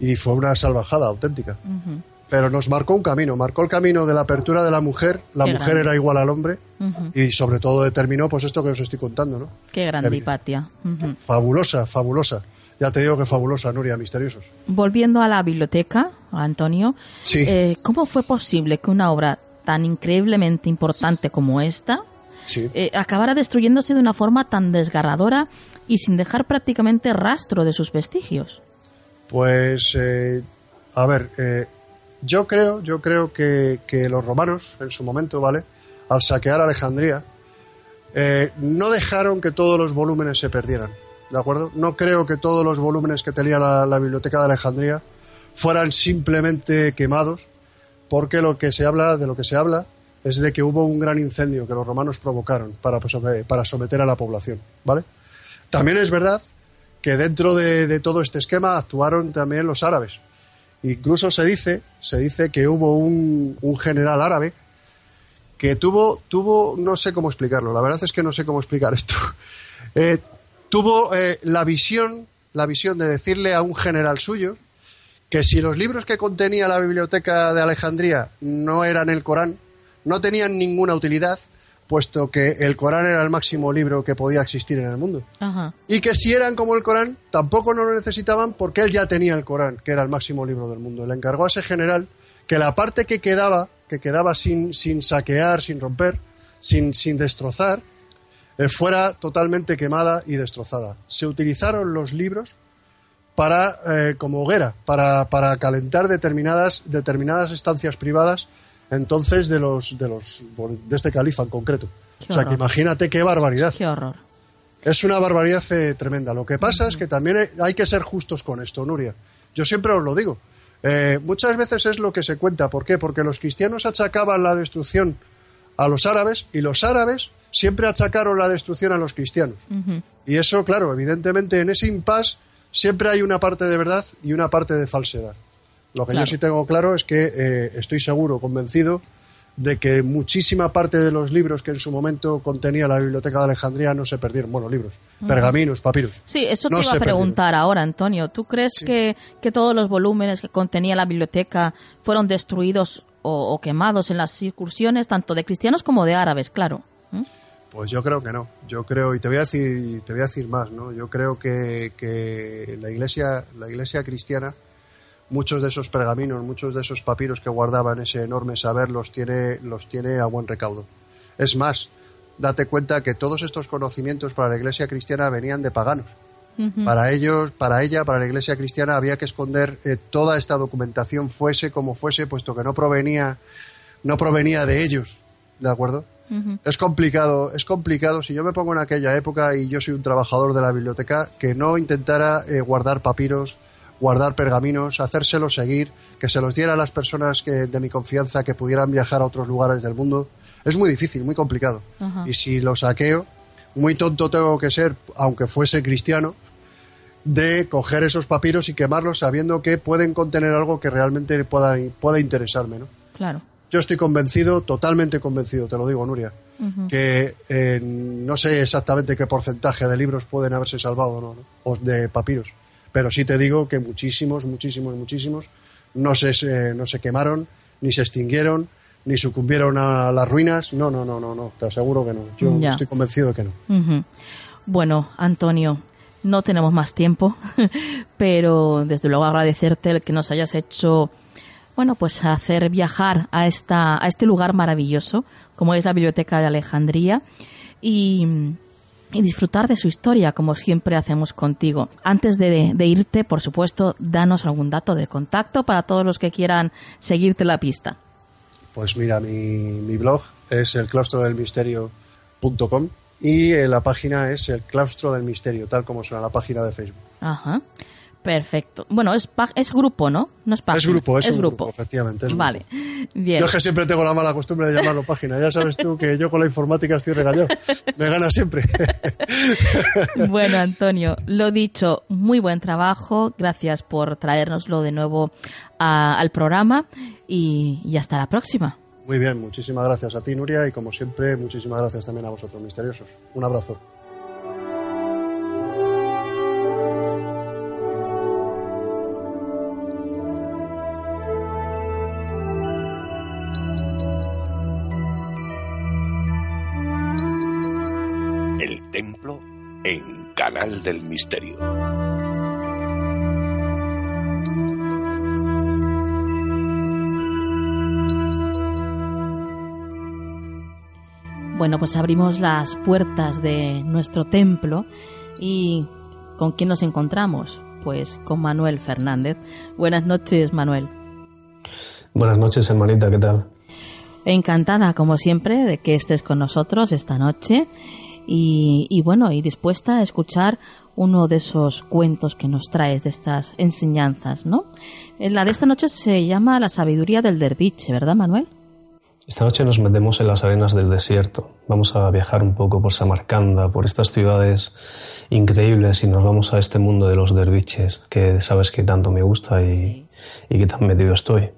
Y fue una salvajada auténtica pero nos marcó un camino marcó el camino de la apertura de la mujer la mujer era igual al hombre y sobre todo determinó pues esto que os estoy contando no qué grande Hipatia. Fabulosa fabulosa. Ya te digo que fabulosa, Nuria, misteriosos. Volviendo a la biblioteca, Antonio, eh, ¿cómo fue posible que una obra tan increíblemente importante como esta eh, acabara destruyéndose de una forma tan desgarradora y sin dejar prácticamente rastro de sus vestigios? Pues, eh, a ver, yo creo, yo creo que, los romanos, en su momento, ¿vale? Al saquear Alejandría, no dejaron que todos los volúmenes se perdieran. ¿de acuerdo? No creo que todos los volúmenes que tenía la, Biblioteca de Alejandría fueran simplemente quemados, porque lo que se habla, de lo que se habla, es de que hubo un gran incendio que los romanos provocaron para, pues, para someter a la población, ¿vale? También es verdad que dentro de, todo este esquema actuaron también los árabes. Incluso se dice, se dice que hubo un, general árabe que tuvo, tuvo, no sé cómo explicarlo, la verdad es que no sé cómo explicar esto. Eh, tuvo eh, la visión, la visión de decirle a un general suyo que si los libros que contenía la biblioteca de Alejandría no eran el Corán, no tenían ninguna utilidad, puesto que el Corán era el máximo libro que podía existir en el mundo. Y que si eran como el Corán, tampoco no lo necesitaban porque él ya tenía el Corán, que era el máximo libro del mundo. Le encargó a ese general que la parte que quedaba, que quedaba sin, sin saquear, sin romper, sin, sin destrozar, eh, fuera totalmente quemada y destrozada. Se utilizaron los libros para eh, como hoguera, para, para calentar determinadas, determinadas estancias privadas entonces de los de los de este califa en concreto. o sea, que imagínate qué barbaridad. Qué horror. Es una barbaridad eh, tremenda. Lo que pasa es que también hay que ser justos con esto, Nuria. Yo siempre os lo digo. Eh, muchas veces es lo que se cuenta. ¿Por qué? Porque los cristianos achacaban la destrucción a los árabes y los árabes siempre achacaron la destrucción a los cristianos. Y eso, claro, evidentemente en ese impasse siempre hay una parte de verdad y una parte de falsedad. Lo que yo sí tengo claro es que eh, estoy seguro, convencido, de que muchísima parte de los libros que en su momento contenía la Biblioteca de Alejandría no se perdieron. Bueno, libros, pergaminos, papiros. Sí, eso te iba a preguntar ahora, Antonio. ¿Tú crees que, que, todos los volúmenes que contenía la biblioteca fueron destruidos o, quemados en las incursiones, tanto de cristianos como de árabes, claro? ¿Mm? Pues yo creo que no. Yo creo, y te voy a decir, te voy a decir más, ¿no? Yo creo que, que la iglesia, la iglesia cristiana muchos de esos pergaminos, muchos de esos papiros que guardaban ese enorme saber los tiene, los tiene a buen recaudo. Es más, date cuenta que todos estos conocimientos para la iglesia cristiana venían de paganos. Para ellos, para ella, para la iglesia cristiana había que esconder eh, toda esta documentación fuese como fuese, puesto que no provenía, no provenía de ellos, ¿de acuerdo? Es complicado, es complicado. Si yo me pongo en aquella época y yo soy un trabajador de la biblioteca, que no intentara eh, guardar papiros, guardar pergaminos, hacérselos seguir, que se los diera a las personas que, de mi confianza que pudieran viajar a otros lugares del mundo. Es muy difícil, muy complicado. Y si lo saqueo, muy tonto tengo que ser, aunque fuese cristiano, de coger esos papiros y quemarlos sabiendo que pueden contener algo que realmente pueda, pueda interesarme. ¿no? Claro. Yo estoy convencido, totalmente convencido, te lo digo, Nuria, que eh, no sé exactamente qué porcentaje de libros pueden haberse salvado ¿no? o de papiros pero sí te digo que muchísimos, muchísimos, muchísimos no se, no se quemaron, ni se extinguieron, ni sucumbieron a las ruinas. No, no, no, no, no, te aseguro que no. Yo estoy convencido que no. Bueno, Antonio, no tenemos más tiempo, pero desde luego agradecerte el que nos hayas hecho, bueno, pues hacer viajar a, esta, a este lugar maravilloso, como es la Biblioteca de Alejandría. Y, y disfrutar de su historia, como siempre hacemos contigo. Antes de, irte, por supuesto, danos algún dato de contacto para todos los que quieran seguirte la pista. Pues mira, mi, mi blog es el claustro del misterio.com y la página es el claustro del misterio, tal como suena la página de Facebook. Ajá. Perfecto. Bueno, es, es grupo, ¿no? No es página. Es grupo, es, grupo. efectivamente. vale. Bien. Yo es que siempre tengo la mala costumbre de llamarlo página. Ya sabes tú que yo con la informática estoy regañado. Me gana siempre. bueno, Antonio, lo dicho, muy buen trabajo. Gracias por traérnoslo de nuevo al programa y, y hasta la próxima. Muy bien, muchísimas gracias a ti, Nuria, y como siempre, muchísimas gracias también a vosotros, misteriosos. Un abrazo. En Canal del Misterio. Bueno, pues abrimos las puertas de nuestro templo y ¿con quién nos encontramos? Pues con Manuel Fernández. Buenas noches, Manuel. Buenas noches, hermanita, ¿qué tal? Encantada, como siempre, de que estés con nosotros esta noche y, bueno, y dispuesta a escuchar uno de esos cuentos que nos traes, de estas enseñanzas, ¿no? Eh, la de esta noche se llama La sabiduría del derviche, ¿verdad, Manuel? Esta noche nos metemos en las arenas del desierto. Vamos a viajar un poco por Samarcanda, por estas ciudades increíbles y nos vamos a este mundo de los derviches, que sabes que tanto me gusta y, y que tan metido estoy.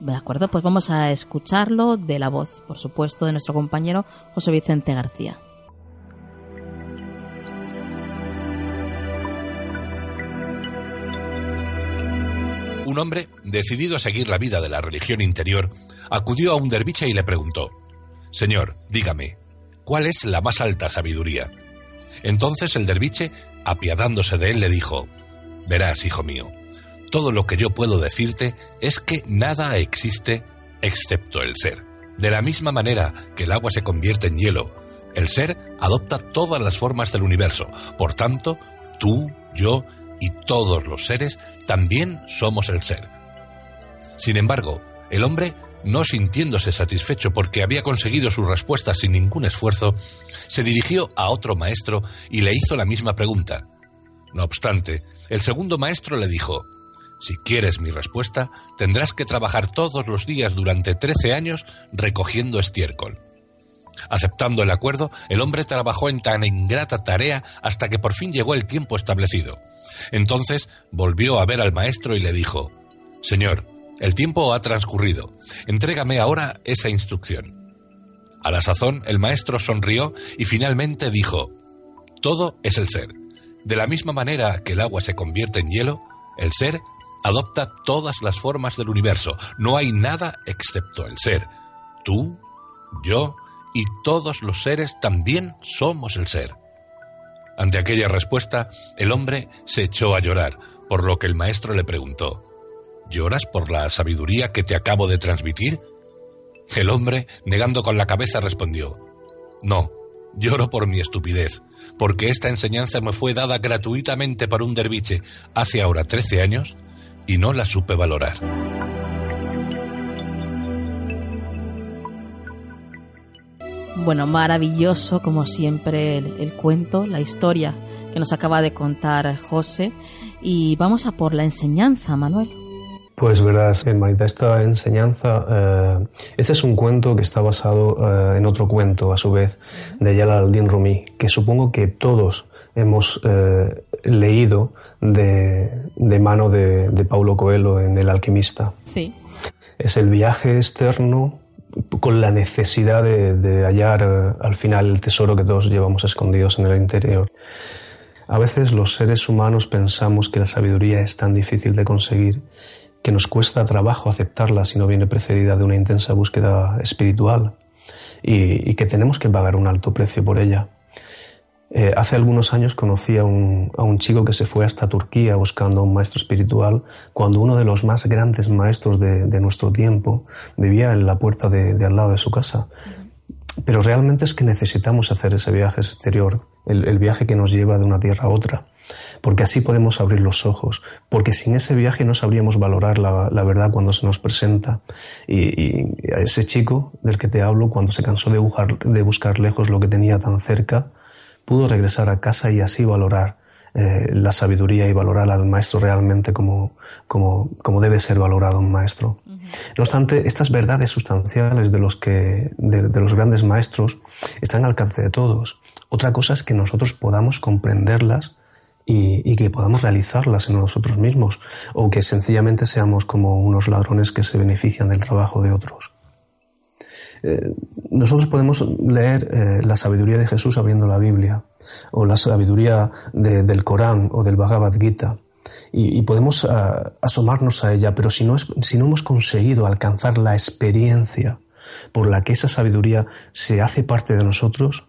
De acuerdo, pues vamos a escucharlo de la voz, por supuesto, de nuestro compañero José Vicente García. Un hombre, decidido a seguir la vida de la religión interior, acudió a un derviche y le preguntó, Señor, dígame, ¿cuál es la más alta sabiduría? Entonces el derviche, apiadándose de él, le dijo, Verás, hijo mío, todo lo que yo puedo decirte es que nada existe excepto el ser. De la misma manera que el agua se convierte en hielo, el ser adopta todas las formas del universo. Por tanto, tú, yo y todos los seres también somos el ser. Sin embargo, el hombre, no sintiéndose satisfecho porque había conseguido su respuesta sin ningún esfuerzo, se dirigió a otro maestro y le hizo la misma pregunta. No obstante, el segundo maestro le dijo, si quieres mi respuesta, tendrás que trabajar todos los días durante trece años recogiendo estiércol. Aceptando el acuerdo, el hombre trabajó en tan ingrata tarea hasta que por fin llegó el tiempo establecido. Entonces volvió a ver al maestro y le dijo, Señor, el tiempo ha transcurrido. Entrégame ahora esa instrucción. A la sazón, el maestro sonrió y finalmente dijo, Todo es el ser. De la misma manera que el agua se convierte en hielo, el ser adopta todas las formas del universo. No hay nada excepto el ser. Tú, yo y todos los seres también somos el ser. Ante aquella respuesta, el hombre se echó a llorar, por lo que el maestro le preguntó, ¿Lloras por la sabiduría que te acabo de transmitir? El hombre, negando con la cabeza, respondió, No, lloro por mi estupidez, porque esta enseñanza me fue dada gratuitamente por un derviche hace ahora trece años y no la supe valorar. Bueno, maravilloso como siempre el, cuento, la historia que nos acaba de contar José. Y vamos a por la enseñanza, Manuel. Pues verás, Maida, esta enseñanza, eh, este es un cuento que está basado eh, en otro cuento, a su vez, de Yala al-Din Rumi, que supongo que todos hemos eh, leído de, mano de, Paulo Coelho en El alquimista. Sí. Es el viaje externo con la necesidad de, hallar al final el tesoro que todos llevamos escondidos en el interior. A veces los seres humanos pensamos que la sabiduría es tan difícil de conseguir que nos cuesta trabajo aceptarla si no viene precedida de una intensa búsqueda espiritual y, que tenemos que pagar un alto precio por ella. Eh, hace algunos años conocí a un, chico que se fue hasta Turquía buscando a un maestro espiritual cuando uno de los más grandes maestros de, nuestro tiempo vivía en la puerta de, al lado de su casa. Pero realmente es que necesitamos hacer ese viaje exterior, el viaje que nos lleva de una tierra a otra porque así podemos abrir los ojos, porque sin ese viaje no sabríamos valorar la, verdad cuando se nos presenta. Y, a ese chico del que te hablo, cuando se cansó de buscar, de buscar lejos lo que tenía tan cerca, pudo regresar a casa y así valorar eh, la sabiduría y valorar al maestro realmente como, como, como debe ser valorado un maestro. No obstante, estas verdades sustanciales de los, que, de los grandes maestros están al alcance de todos. Otra cosa es que nosotros podamos comprenderlas y, que podamos realizarlas en nosotros mismos o que sencillamente seamos como unos ladrones que se benefician del trabajo de otros. Eh, nosotros podemos leer eh, la sabiduría de Jesús abriendo la Biblia o la sabiduría del Corán o del Bhagavad Gita y, podemos ah, asomarnos a ella, pero si no, si no hemos conseguido alcanzar la experiencia por la que esa sabiduría se hace parte de nosotros,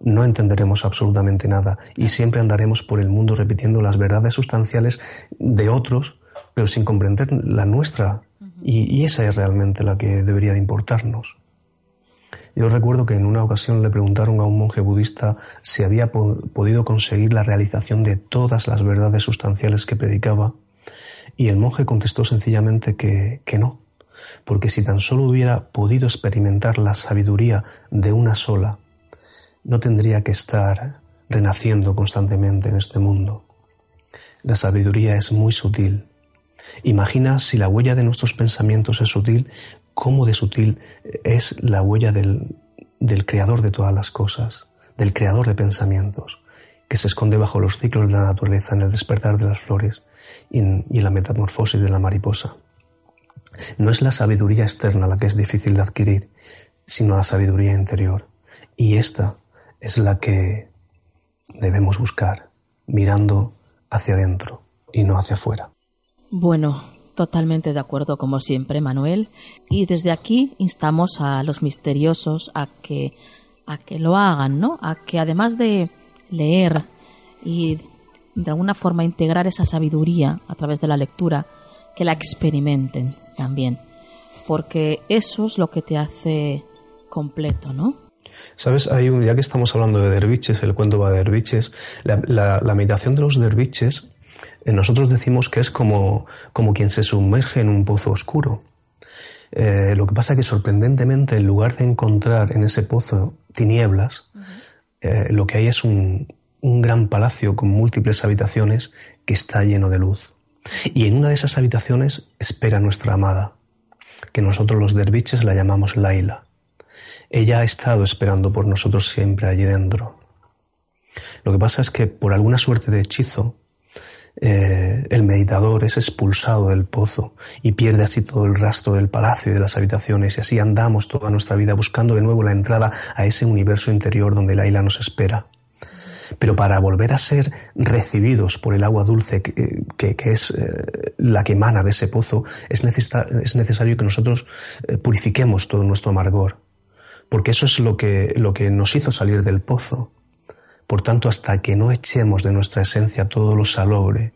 no entenderemos absolutamente nada y siempre andaremos por el mundo repitiendo las verdades sustanciales de otros, pero sin comprender la nuestra. y, esa es realmente la que debería de importarnos. Yo recuerdo que en una ocasión le preguntaron a un monje budista si había podido conseguir la realización de todas las verdades sustanciales que predicaba, y el monje contestó sencillamente que, que no, porque si tan solo hubiera podido experimentar la sabiduría de una sola, no tendría que estar renaciendo constantemente en este mundo. La sabiduría es muy sutil. Imagina si la huella de nuestros pensamientos es sutil, cómo de sutil es la huella del, creador de todas las cosas, del creador de pensamientos, que se esconde bajo los ciclos de la naturaleza en el despertar de las flores y en, y en la metamorfosis de la mariposa. No es la sabiduría externa la que es difícil de adquirir, sino la sabiduría interior. Y esta es la que debemos buscar mirando hacia adentro y no hacia afuera. Bueno, Totalmente de acuerdo, como siempre, Manuel. Y desde aquí instamos a los misteriosos a que, a que lo hagan, ¿no? A que además de leer y de alguna forma integrar esa sabiduría a través de la lectura, que la experimenten también. Porque eso es lo que te hace completo, ¿no? Sabes, hay ya que estamos hablando de derviches, el cuento va de derviches, la, la meditación de los derviches nosotros decimos que es como, como quien se sumerge en un pozo oscuro. Eh, lo que pasa es que sorprendentemente, en lugar de encontrar en ese pozo tinieblas, eh, lo que hay es un, un gran palacio con múltiples habitaciones que está lleno de luz. Y en una de esas habitaciones espera nuestra amada, que nosotros los derviches la llamamos Laila. Ella ha estado esperando por nosotros siempre allí dentro. Lo que pasa es que por alguna suerte de hechizo, eh, el meditador es expulsado del pozo y pierde así todo el rastro del palacio y de las habitaciones y así andamos toda nuestra vida buscando de nuevo la entrada a ese universo interior donde la isla nos espera. Pero para volver a ser recibidos por el agua dulce que, es eh, la que emana de ese pozo, es, es necesario que nosotros eh, purifiquemos todo nuestro amargor, porque eso es lo que, lo que nos hizo salir del pozo. Por tanto, hasta que no echemos de nuestra esencia todo lo salobre,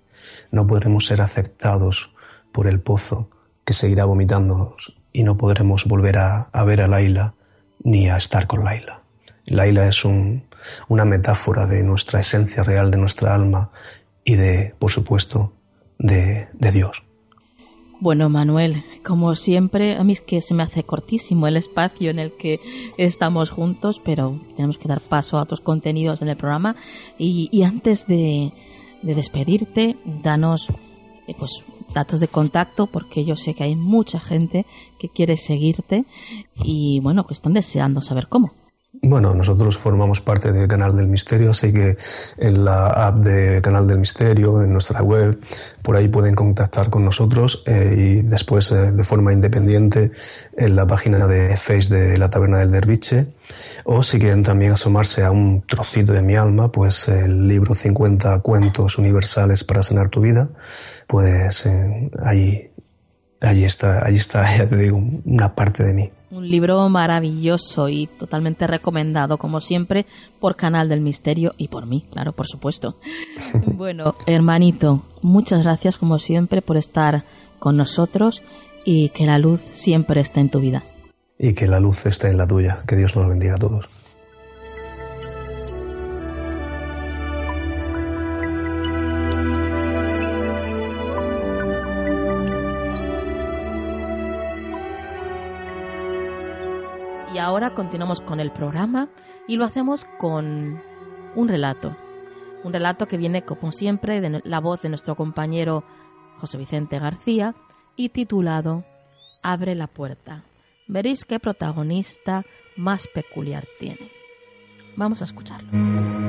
no podremos ser aceptados por el pozo que seguirá vomitándonos y no podremos volver a, ver a Laila ni a estar con Laila. Laila es una metáfora de nuestra esencia real, de nuestra alma y de, por supuesto, de Dios. Bueno, Manuel, como siempre, a mí es que se me hace cortísimo el espacio en el que estamos juntos, pero tenemos que dar paso a otros contenidos en el programa. Y, antes de, despedirte, danos eh, pues datos de contacto, porque yo sé que hay mucha gente que quiere seguirte y bueno, que están deseando saber cómo. Bueno, nosotros formamos parte del Canal del Misterio, así que en la app de Canal del Misterio, en nuestra web, por ahí pueden contactar con nosotros eh, y después eh, de forma independiente en la página de Face de la Taberna del Derviche. O si quieren también asomarse a un trocito de mi alma, pues el libro 50 cuentos universales para sanar tu vida, pues eh, ahí, ahí está, ahí está, ya te digo, una parte de mí. Un libro maravilloso y totalmente recomendado, como siempre, por Canal del Misterio y por mí, claro, por supuesto. bueno, hermanito, muchas gracias como siempre por estar con nosotros y que la luz siempre esté en tu vida. Y que la luz esté en la tuya. Que Dios nos bendiga a todos. Ahora continuamos con el programa y lo hacemos con un relato. Un relato que viene, como siempre, de la voz de nuestro compañero José Vicente García y titulado Abre la puerta. Veréis qué protagonista más peculiar tiene. Vamos a escucharlo.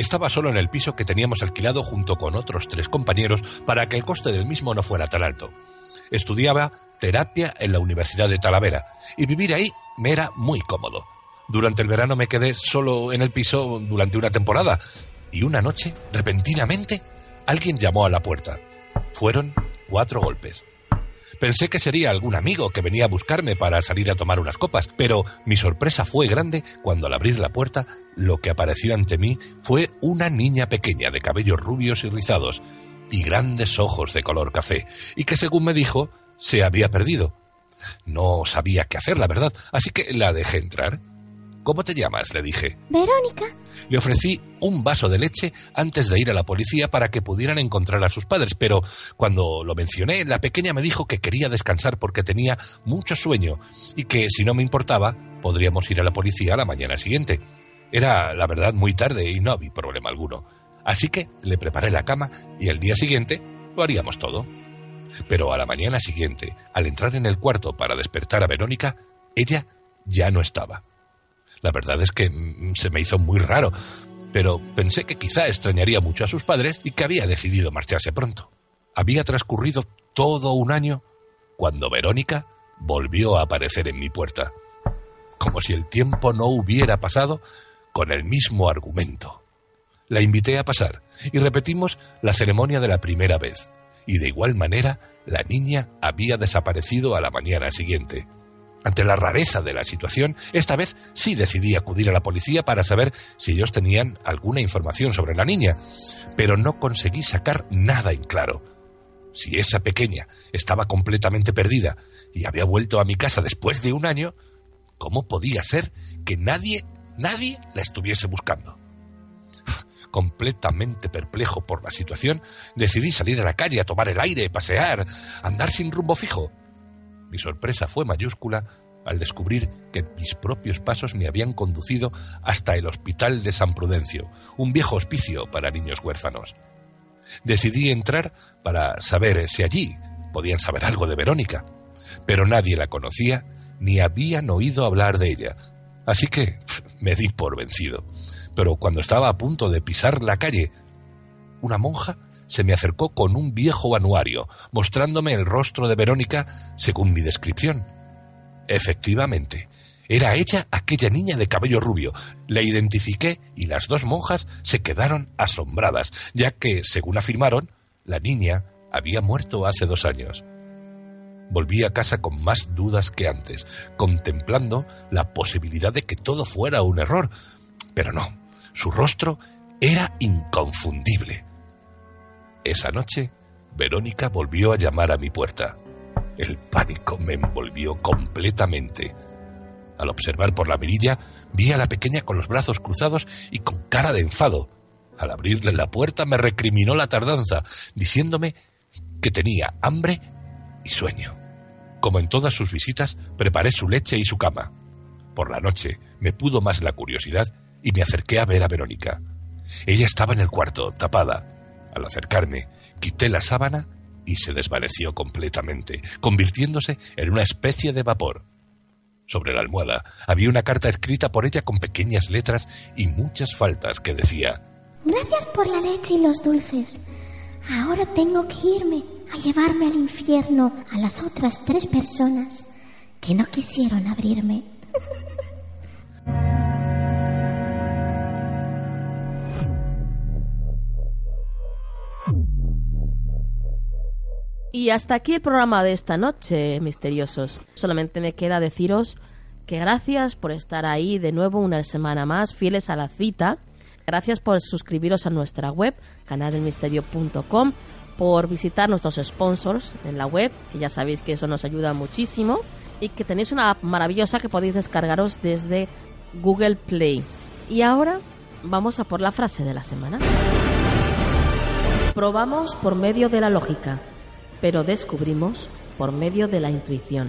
Estaba solo en el piso que teníamos alquilado junto con otros tres compañeros para que el coste del mismo no fuera tan alto. Estudiaba terapia en la Universidad de Talavera y vivir ahí me era muy cómodo. Durante el verano me quedé solo en el piso durante una temporada y una noche, repentinamente, alguien llamó a la puerta. Fueron cuatro golpes. Pensé que sería algún amigo que venía a buscarme para salir a tomar unas copas, pero mi sorpresa fue grande cuando al abrir la puerta lo que apareció ante mí fue una niña pequeña de cabellos rubios y rizados y grandes ojos de color café, y que según me dijo se había perdido. No sabía qué hacer, la verdad, así que la dejé entrar. ¿Cómo te llamas? le dije. Verónica. Le ofrecí un vaso de leche antes de ir a la policía para que pudieran encontrar a sus padres, pero cuando lo mencioné, la pequeña me dijo que quería descansar porque tenía mucho sueño y que si no me importaba, podríamos ir a la policía a la mañana siguiente. Era, la verdad, muy tarde y no había problema alguno. Así que le preparé la cama y el día siguiente lo haríamos todo. Pero a la mañana siguiente, al entrar en el cuarto para despertar a Verónica, ella ya no estaba. La verdad es que mm, se me hizo muy raro, pero pensé que quizá extrañaría mucho a sus padres y que había decidido marcharse pronto. Había transcurrido todo un año cuando Verónica volvió a aparecer en mi puerta. Como si el tiempo no hubiera pasado, con el mismo argumento. La invité a pasar y repetimos la ceremonia de la primera vez, y de igual manera la niña había desaparecido a la mañana siguiente. Ante la rareza de la situación, esta vez sí decidí acudir a la policía para saber si ellos tenían alguna información sobre la niña, pero no conseguí sacar nada en claro. Si esa pequeña estaba completamente perdida y había vuelto a mi casa después de un año, ¿cómo podía ser que nadie, nadie la estuviese buscando? Completamente perplejo por la situación, decidí salir a la calle a tomar el aire, pasear, andar sin rumbo fijo. Mi sorpresa fue mayúscula al descubrir que mis propios pasos me habían conducido hasta el Hospital de San Prudencio, un viejo hospicio para niños huérfanos. Decidí entrar para saber si allí podían saber algo de Verónica, pero nadie la conocía ni habían oído hablar de ella, así que me di por vencido. Pero cuando estaba a punto de pisar la calle, una monja se me acercó con un viejo anuario, mostrándome el rostro de Verónica según mi descripción. Efectivamente, era ella aquella niña de cabello rubio. La identifiqué y las dos monjas se quedaron asombradas, ya que, según afirmaron, la niña había muerto hace dos años. Volví a casa con más dudas que antes, contemplando la posibilidad de que todo fuera un error. Pero no, su rostro era inconfundible. Esa noche, Verónica volvió a llamar a mi puerta. El pánico me envolvió completamente. Al observar por la mirilla, vi a la pequeña con los brazos cruzados y con cara de enfado. Al abrirle la puerta me recriminó la tardanza, diciéndome que tenía hambre y sueño. Como en todas sus visitas, preparé su leche y su cama. Por la noche me pudo más la curiosidad y me acerqué a ver a Verónica. Ella estaba en el cuarto, tapada. Al acercarme, quité la sábana y se desvaneció completamente, convirtiéndose en una especie de vapor. Sobre la almohada había una carta escrita por ella con pequeñas letras y muchas faltas que decía Gracias por la leche y los dulces. Ahora tengo que irme a llevarme al infierno a las otras tres personas que no quisieron abrirme. Y hasta aquí el programa de esta noche, misteriosos. Solamente me queda deciros que gracias por estar ahí de nuevo una semana más, fieles a la cita. Gracias por suscribiros a nuestra web, canaldelmisterio.com, por visitar nuestros sponsors en la web, que ya sabéis que eso nos ayuda muchísimo, y que tenéis una app maravillosa que podéis descargaros desde Google Play. Y ahora vamos a por la frase de la semana. Probamos por medio de la lógica pero descubrimos por medio de la intuición.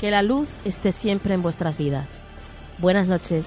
Que la luz esté siempre en vuestras vidas. Buenas noches.